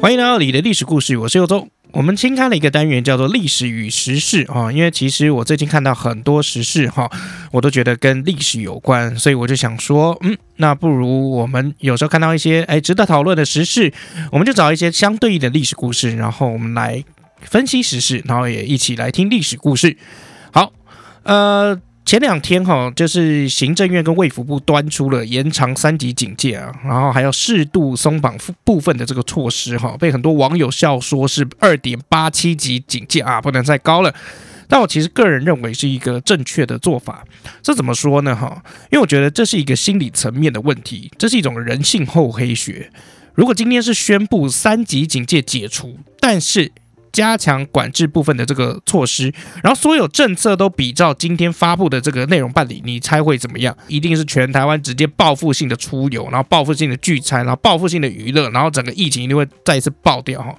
欢迎来到你的历史故事，我是尤忠。我们新开了一个单元，叫做“历史与时事”啊，因为其实我最近看到很多时事哈，我都觉得跟历史有关，所以我就想说，嗯，那不如我们有时候看到一些哎值得讨论的时事，我们就找一些相对应的历史故事，然后我们来分析时事，然后也一起来听历史故事。好，呃。前两天哈，就是行政院跟卫福部端出了延长三级警戒啊，然后还要适度松绑部分的这个措施哈，被很多网友笑说是二点八七级警戒啊，不能再高了。但我其实个人认为是一个正确的做法。这怎么说呢哈？因为我觉得这是一个心理层面的问题，这是一种人性厚黑学。如果今天是宣布三级警戒解除，但是加强管制部分的这个措施，然后所有政策都比照今天发布的这个内容办理，你猜会怎么样？一定是全台湾直接报复性的出游，然后报复性的聚餐，然后报复性的娱乐，然后整个疫情一定会再一次爆掉哈。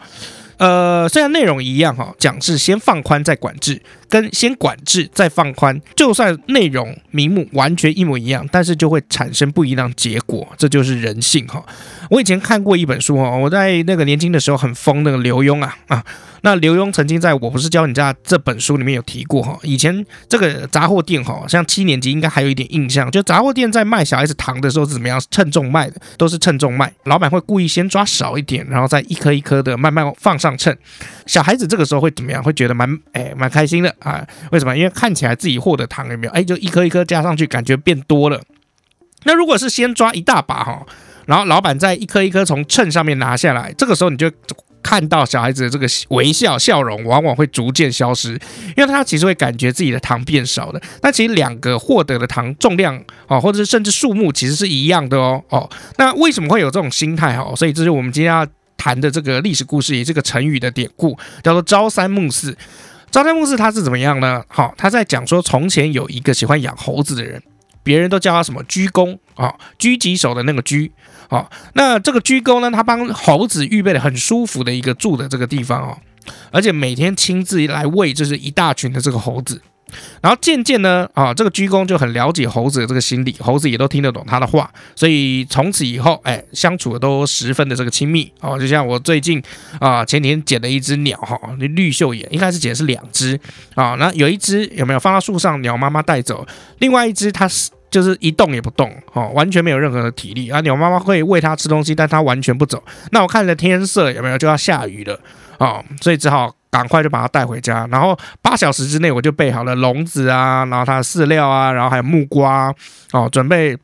呃，虽然内容一样哈，讲是先放宽再管制，跟先管制再放宽，就算内容名目完全一模一样，但是就会产生不一样结果，这就是人性哈。我以前看过一本书哈，我在那个年轻的时候很疯那个刘墉啊啊。那刘墉曾经在我不是教你家这本书里面有提过哈，以前这个杂货店哈，像七年级应该还有一点印象，就杂货店在卖小孩子糖的时候是怎么样称重卖的，都是称重卖，老板会故意先抓少一点，然后再一颗一颗的慢慢放上秤，小孩子这个时候会怎么样？会觉得蛮哎蛮开心的啊？为什么？因为看起来自己获得糖有没有？哎，就一颗一颗加上去，感觉变多了。那如果是先抓一大把哈，然后老板再一颗一颗从秤上面拿下来，这个时候你就。看到小孩子的这个微笑笑容，往往会逐渐消失，因为他其实会感觉自己的糖变少了。那其实两个获得的糖重量哦，或者是甚至数目，其实是一样的哦哦。那为什么会有这种心态哦？所以这是我们今天要谈的这个历史故事，也这个成语的典故，叫做“朝三暮四”。朝三暮四，他是怎么样呢？好，他在讲说，从前有一个喜欢养猴子的人，别人都叫他什么鞠躬啊，狙击手的那个狙。好、那这个鞠躬呢，他帮猴子预备了很舒服的一个住的这个地方哦，而且每天亲自来喂，就是一大群的这个猴子。然后渐渐呢，啊、这个鞠躬就很了解猴子的这个心理，猴子也都听得懂他的话，所以从此以后，哎，相处的都十分的这个亲密哦。就像我最近啊，前几天捡了一只鸟哈，那绿袖眼，一开始捡是两只啊，那有一只有没有放到树上，鸟妈妈带走，另外一只它是。就是一动也不动，哦，完全没有任何的体力啊！鸟妈妈会喂它吃东西，但它完全不走。那我看着天色有没有就要下雨了哦，所以只好赶快就把它带回家。然后八小时之内我就备好了笼子啊，然后它的饲料啊，然后还有木瓜哦，准备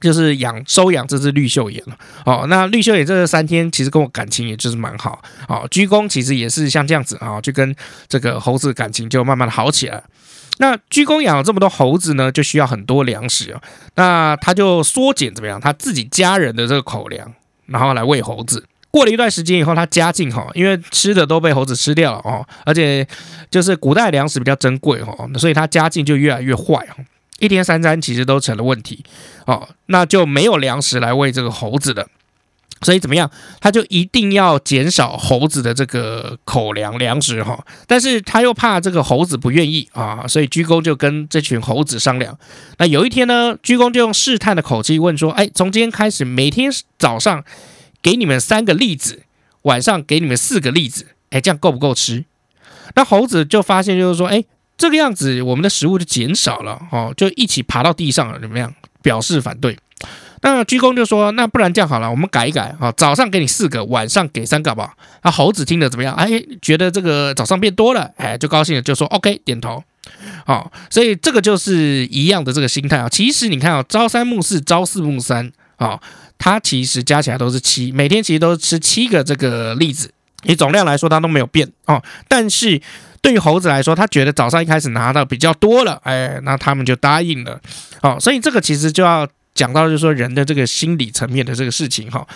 就是养收养这只绿袖眼了。哦，那绿袖眼这三天其实跟我感情也就是蛮好。哦，鞠躬其实也是像这样子啊，就跟这个猴子感情就慢慢的好起来。那鞠躬养了这么多猴子呢，就需要很多粮食哦。那他就缩减怎么样？他自己家人的这个口粮，然后来喂猴子。过了一段时间以后，他家境哈，因为吃的都被猴子吃掉了哦，而且就是古代粮食比较珍贵哦，所以他家境就越来越坏哦。一天三餐其实都成了问题哦，那就没有粮食来喂这个猴子了。所以怎么样，他就一定要减少猴子的这个口粮粮食哈，但是他又怕这个猴子不愿意啊，所以鞠躬就跟这群猴子商量。那有一天呢，鞠躬就用试探的口气问说：“哎，从今天开始，每天早上给你们三个栗子，晚上给你们四个栗子，哎，这样够不够吃？”那猴子就发现就是说：“哎，这个样子我们的食物就减少了哦，就一起爬到地上了，怎么样？表示反对。”那鞠躬就说：“那不然这样好了，我们改一改啊，早上给你四个，晚上给三个，好不好？”那猴子听得怎么样？哎，觉得这个早上变多了，哎，就高兴了，就说：“OK，点头。”好，所以这个就是一样的这个心态啊。其实你看啊，朝三暮四，朝四暮三啊，它其实加起来都是七，每天其实都是吃七个这个栗子，以总量来说它都没有变哦。但是对于猴子来说，它觉得早上一开始拿到比较多了，哎，那他们就答应了。哦，所以这个其实就要。讲到就是说人的这个心理层面的这个事情哈，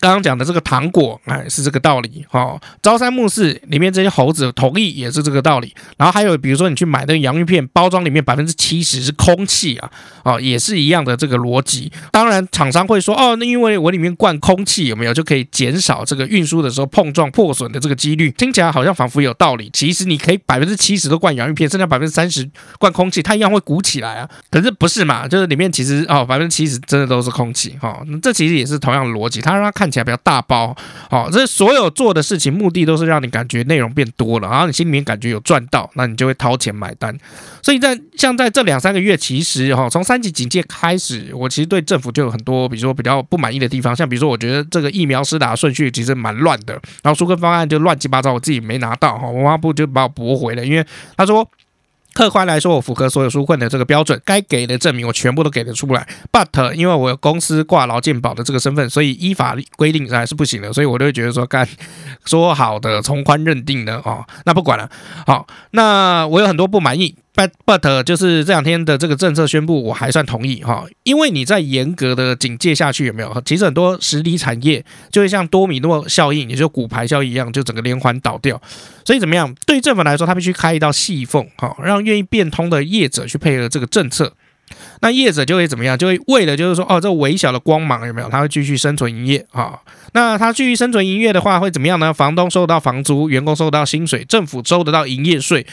刚刚讲的这个糖果哎是这个道理哈，朝三暮四里面这些猴子同意也是这个道理，然后还有比如说你去买那个洋芋片包装里面百分之七十是空气啊，哦也是一样的这个逻辑。当然厂商会说哦，那因为我里面灌空气有没有就可以减少这个运输的时候碰撞破损的这个几率，听起来好像仿佛有道理。其实你可以百分之七十都灌洋芋片，剩下百分之三十灌空气，它一样会鼓起来啊。可是不是嘛？就是里面其实哦百分之七。其实真的都是空气哈。那这其实也是同样逻辑，它让它看起来比较大包。好，这所有做的事情目的都是让你感觉内容变多了，然后你心里面感觉有赚到，那你就会掏钱买单。所以在像在这两三个月，其实哈，从三级警戒开始，我其实对政府就有很多，比如说比较不满意的地方，像比如说我觉得这个疫苗施打顺序其实蛮乱的，然后纾困方案就乱七八糟，我自己没拿到哈，文化部就把我驳回了，因为他说。客观来说，我符合所有纾困的这个标准，该给的证明我全部都给得出来。But 因为我有公司挂劳健保的这个身份，所以依法规定还是不行的。所以我就会觉得说，干说好的从宽认定的哦，那不管了。好，那我有很多不满意。But but 就是这两天的这个政策宣布，我还算同意哈，因为你在严格的警戒下去有没有？其实很多实体产业就会像多米诺效应，也就骨牌效应一样，就整个连环倒掉。所以怎么样？对政府来说，他必须开一道细缝，哈，让愿意变通的业者去配合这个政策。那业者就会怎么样？就会为了就是说，哦，这微小的光芒有没有？他会继续生存营业啊。那他继续生存营业的话，会怎么样呢？房东收得到房租，员工收得到薪水，政府收得到营业税。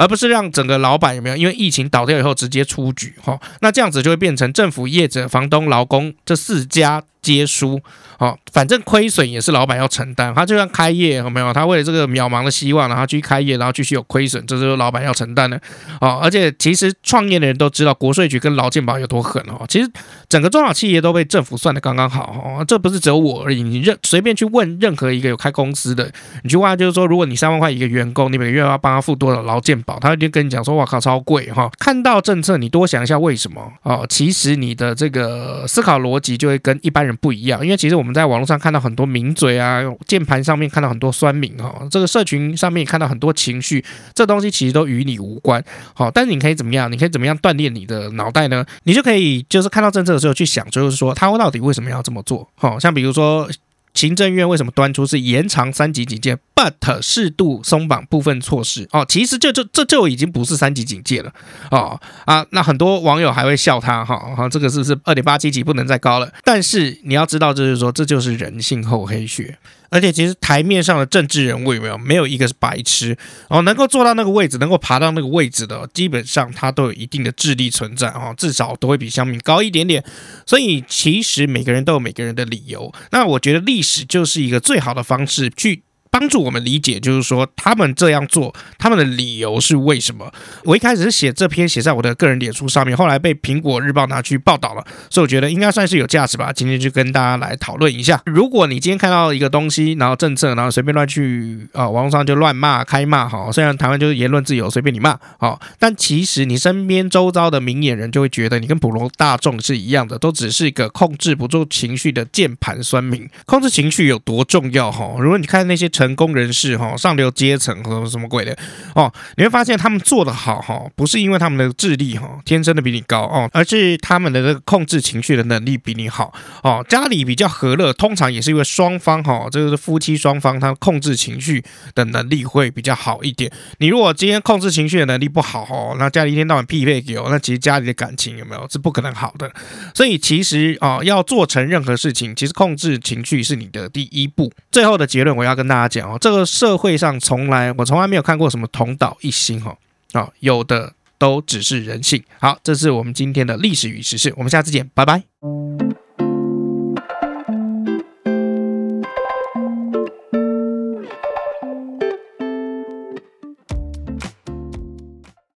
而不是让整个老板有没有因为疫情倒掉以后直接出局哈，那这样子就会变成政府、业者、房东、劳工这四家接输。哦，反正亏损也是老板要承担，他就算开业有没有？他为了这个渺茫的希望，然后去开业，然后继续有亏损，这是老板要承担的。哦，而且其实创业的人都知道国税局跟劳健保有多狠哦。其实整个中小企业都被政府算得刚刚好哦，这不是只有我而已。你任随便去问任何一个有开公司的，你去问就是说，如果你三万块一个员工，你每个月要帮他付多少劳健保？他就跟你讲说，哇靠，超贵哈！看到政策，你多想一下为什么哦。其实你的这个思考逻辑就会跟一般人不一样，因为其实我们。在网络上看到很多名嘴啊，键盘上面看到很多酸民哈，这个社群上面看到很多情绪，这东西其实都与你无关。好，但是你可以怎么样？你可以怎么样锻炼你的脑袋呢？你就可以就是看到政策的时候去想，就是说他到底为什么要这么做？好，像比如说。行政院为什么端出是延长三级警戒，but 适度松绑部分措施？哦，其实这就这就已经不是三级警戒了哦啊！那很多网友还会笑他哈，哈、这个是不是二点八七级不能再高了？但是你要知道，就是说这就是人性厚黑学。而且其实台面上的政治人物有没有没有一个是白痴哦，能够坐到那个位置，能够爬到那个位置的，基本上他都有一定的智力存在哦，至少都会比乡民高一点点。所以其实每个人都有每个人的理由。那我觉得历史就是一个最好的方式去。帮助我们理解，就是说他们这样做，他们的理由是为什么？我一开始是写这篇写在我的个人脸书上面，后来被苹果日报拿去报道了，所以我觉得应该算是有价值吧。今天就跟大家来讨论一下。如果你今天看到一个东西，然后政策，然后随便乱去啊，网络上就乱骂、开骂，哈，虽然台湾就是言论自由，随便你骂，好，但其实你身边周遭的明眼人就会觉得你跟普罗大众是一样的，都只是一个控制不住情绪的键盘酸民。控制情绪有多重要？哈，如果你看那些。成功人士哈，上流阶层和什么鬼的哦，你会发现他们做得好哈，不是因为他们的智力哈天生的比你高哦，而是他们的这个控制情绪的能力比你好哦。家里比较和乐，通常也是因为双方哈，这个是夫妻双方他控制情绪的能力会比较好一点。你如果今天控制情绪的能力不好哦，那家里一天到晚匹配给我，那其实家里的感情有没有是不可能好的。所以其实啊，要做成任何事情，其实控制情绪是你的第一步。最后的结论，我要跟大家。讲哦，这个社会上从来我从来没有看过什么同道一心哦啊，有的都只是人性。好，这是我们今天的历史与时事，我们下次见，拜拜。